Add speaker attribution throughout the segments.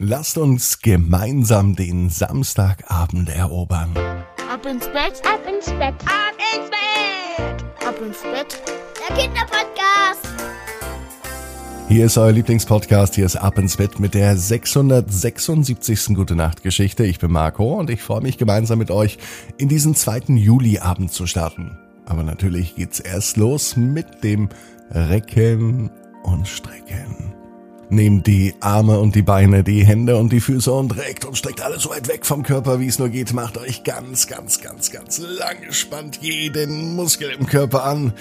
Speaker 1: Lasst uns gemeinsam den Samstagabend erobern.
Speaker 2: Ab ins Bett, ab ins Bett, ab ins Bett, ab ins Bett. Der Kinderpodcast.
Speaker 1: Hier ist euer Lieblingspodcast, hier ist Ab ins Bett mit der 676. Gute Nacht Geschichte. Ich bin Marco und ich freue mich gemeinsam mit euch in diesen zweiten Juliabend zu starten. Aber natürlich geht's erst los mit dem Recken und Strecken. Nehmt die Arme und die Beine, die Hände und die Füße und reckt und streckt alles so weit weg vom Körper, wie es nur geht. Macht euch ganz, ganz, ganz, ganz lang gespannt jeden Muskel im Körper an.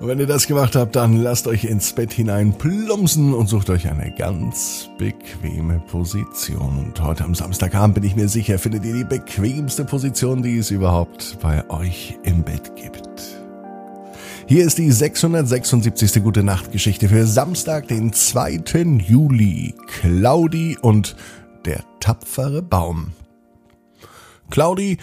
Speaker 1: Und wenn ihr das gemacht habt, dann lasst euch ins Bett hinein plumpsen und sucht euch eine ganz bequeme Position. Und heute am Samstagabend bin ich mir sicher, findet ihr die bequemste Position, die es überhaupt bei euch im Bett gibt. Hier ist die 676. Gute Nacht Geschichte für Samstag, den 2. Juli. Claudi und der tapfere Baum. Claudi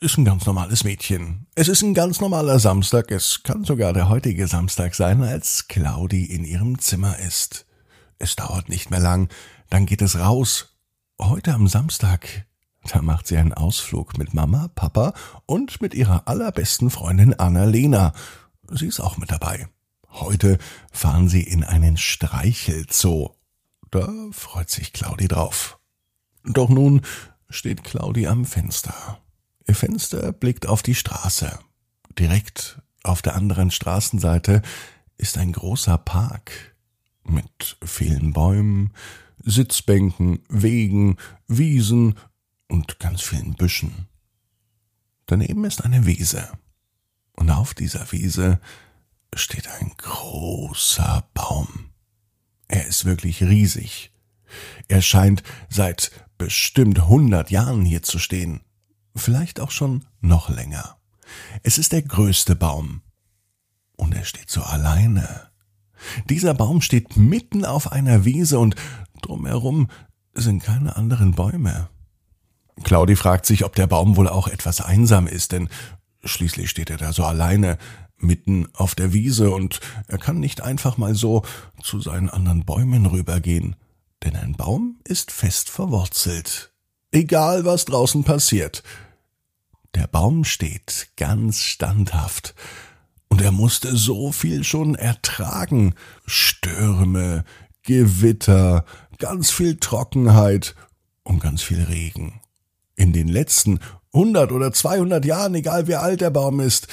Speaker 1: ist ein ganz normales Mädchen. Es ist ein ganz normaler Samstag. Es kann sogar der heutige Samstag sein, als Claudi in ihrem Zimmer ist. Es dauert nicht mehr lang, dann geht es raus. Heute am Samstag, da macht sie einen Ausflug mit Mama, Papa und mit ihrer allerbesten Freundin Annalena. Sie ist auch mit dabei. Heute fahren sie in einen Streichelzoo. Da freut sich Claudi drauf. Doch nun steht Claudi am Fenster. Ihr Fenster blickt auf die Straße. Direkt auf der anderen Straßenseite ist ein großer Park mit vielen Bäumen, Sitzbänken, Wegen, Wiesen und ganz vielen Büschen. Daneben ist eine Wiese. Und auf dieser Wiese steht ein großer Baum. Er ist wirklich riesig. Er scheint seit bestimmt hundert Jahren hier zu stehen. Vielleicht auch schon noch länger. Es ist der größte Baum. Und er steht so alleine. Dieser Baum steht mitten auf einer Wiese und drumherum sind keine anderen Bäume. Claudi fragt sich, ob der Baum wohl auch etwas einsam ist, denn Schließlich steht er da so alleine mitten auf der Wiese und er kann nicht einfach mal so zu seinen anderen Bäumen rübergehen, denn ein Baum ist fest verwurzelt. Egal was draußen passiert. Der Baum steht ganz standhaft und er musste so viel schon ertragen. Stürme, Gewitter, ganz viel Trockenheit und ganz viel Regen. In den letzten 100 oder 200 Jahren, egal wie alt der Baum ist,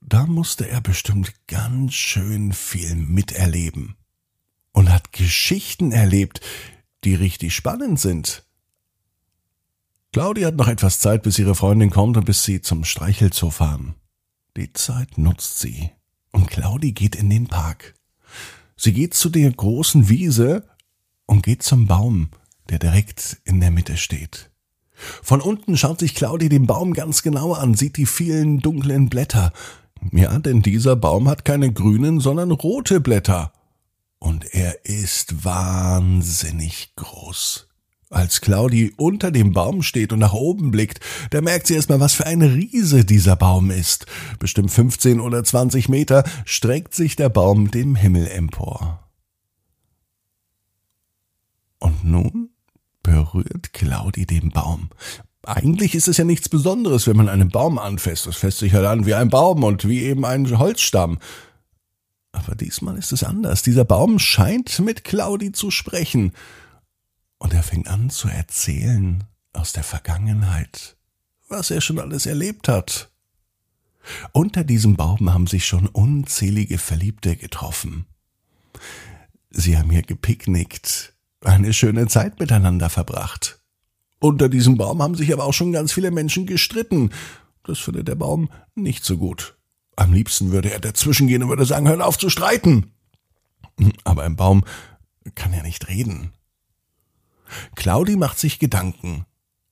Speaker 1: da musste er bestimmt ganz schön viel miterleben. Und hat Geschichten erlebt, die richtig spannend sind. Claudia hat noch etwas Zeit, bis ihre Freundin kommt und bis sie zum Streichelzoo fahren. Die Zeit nutzt sie. Und Claudi geht in den Park. Sie geht zu der großen Wiese und geht zum Baum, der direkt in der Mitte steht. Von unten schaut sich Claudi den Baum ganz genau an, sieht die vielen dunklen Blätter. Ja, denn dieser Baum hat keine grünen, sondern rote Blätter. Und er ist wahnsinnig groß. Als Claudi unter dem Baum steht und nach oben blickt, da merkt sie erstmal, was für ein Riese dieser Baum ist. Bestimmt 15 oder 20 Meter streckt sich der Baum dem Himmel empor. Und nun berührt Claudi den Baum. Eigentlich ist es ja nichts Besonderes, wenn man einen Baum anfasst. Das fässt sich halt an wie ein Baum und wie eben ein Holzstamm. Aber diesmal ist es anders. Dieser Baum scheint mit Claudi zu sprechen. Und er fängt an zu erzählen aus der Vergangenheit, was er schon alles erlebt hat. Unter diesem Baum haben sich schon unzählige Verliebte getroffen. Sie haben hier gepicknickt, eine schöne Zeit miteinander verbracht. Unter diesem Baum haben sich aber auch schon ganz viele Menschen gestritten. Das findet der Baum nicht so gut. Am liebsten würde er dazwischen gehen und würde sagen, hör auf zu streiten. Aber ein Baum kann ja nicht reden. Claudi macht sich Gedanken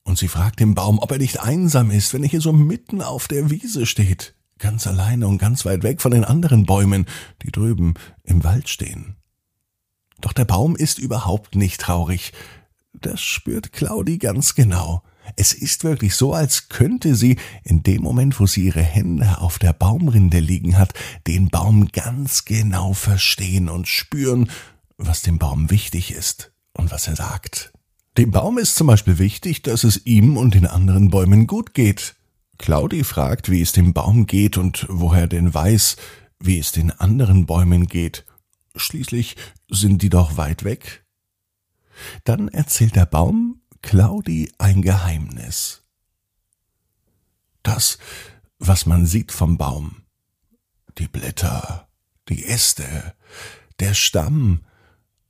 Speaker 1: und sie fragt den Baum, ob er nicht einsam ist, wenn er hier so mitten auf der Wiese steht, ganz alleine und ganz weit weg von den anderen Bäumen, die drüben im Wald stehen. Doch der Baum ist überhaupt nicht traurig. Das spürt Claudi ganz genau. Es ist wirklich so, als könnte sie in dem Moment, wo sie ihre Hände auf der Baumrinde liegen hat, den Baum ganz genau verstehen und spüren, was dem Baum wichtig ist und was er sagt. Dem Baum ist zum Beispiel wichtig, dass es ihm und den anderen Bäumen gut geht. Claudi fragt, wie es dem Baum geht und woher denn weiß, wie es den anderen Bäumen geht. Schließlich sind die doch weit weg. Dann erzählt der Baum Claudi ein Geheimnis. Das, was man sieht vom Baum, die Blätter, die Äste, der Stamm,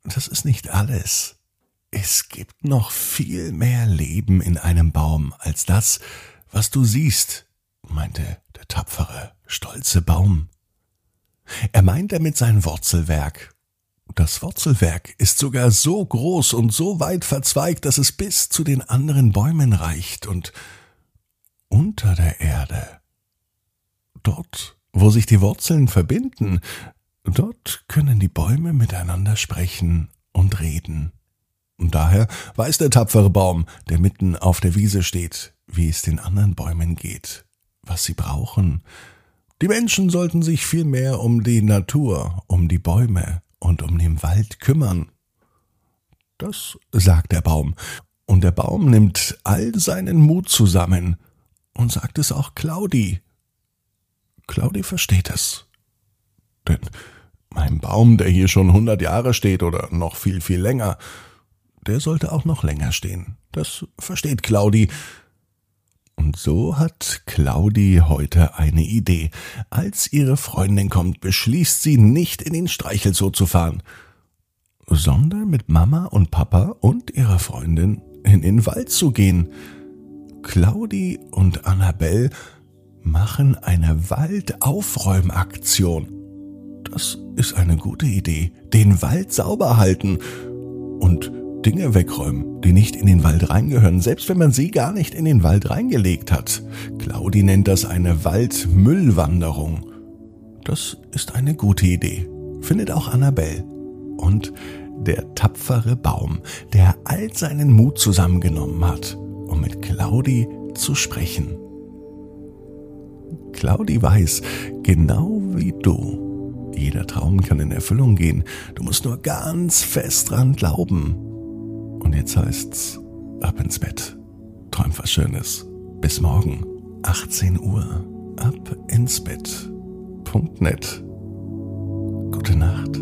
Speaker 1: das ist nicht alles. Es gibt noch viel mehr Leben in einem Baum als das, was du siehst, meinte der tapfere, stolze Baum. Er meint damit sein Wurzelwerk. Das Wurzelwerk ist sogar so groß und so weit verzweigt, dass es bis zu den anderen Bäumen reicht und unter der Erde. Dort, wo sich die Wurzeln verbinden, dort können die Bäume miteinander sprechen und reden. Und daher weiß der tapfere Baum, der mitten auf der Wiese steht, wie es den anderen Bäumen geht, was sie brauchen. Die Menschen sollten sich viel mehr um die Natur, um die Bäume und um den Wald kümmern. Das sagt der Baum, und der Baum nimmt all seinen Mut zusammen und sagt es auch Claudi. Claudi versteht es. Denn mein Baum, der hier schon hundert Jahre steht oder noch viel, viel länger, der sollte auch noch länger stehen. Das versteht Claudi. Und so hat Claudi heute eine Idee. Als ihre Freundin kommt, beschließt sie nicht in den Streichelzoo zu fahren, sondern mit Mama und Papa und ihrer Freundin in den Wald zu gehen. Claudi und Annabelle machen eine Waldaufräumaktion. Das ist eine gute Idee. Den Wald sauber halten und Dinge wegräumen, die nicht in den Wald reingehören, selbst wenn man sie gar nicht in den Wald reingelegt hat. Claudi nennt das eine Waldmüllwanderung. Das ist eine gute Idee, findet auch Annabelle. Und der tapfere Baum, der all seinen Mut zusammengenommen hat, um mit Claudi zu sprechen. Claudi weiß, genau wie du, jeder Traum kann in Erfüllung gehen. Du musst nur ganz fest dran glauben. Und jetzt heißt's, ab ins Bett. Träum was Schönes. Bis morgen, 18 Uhr. Ab ins Bett. Punkt net. Gute Nacht.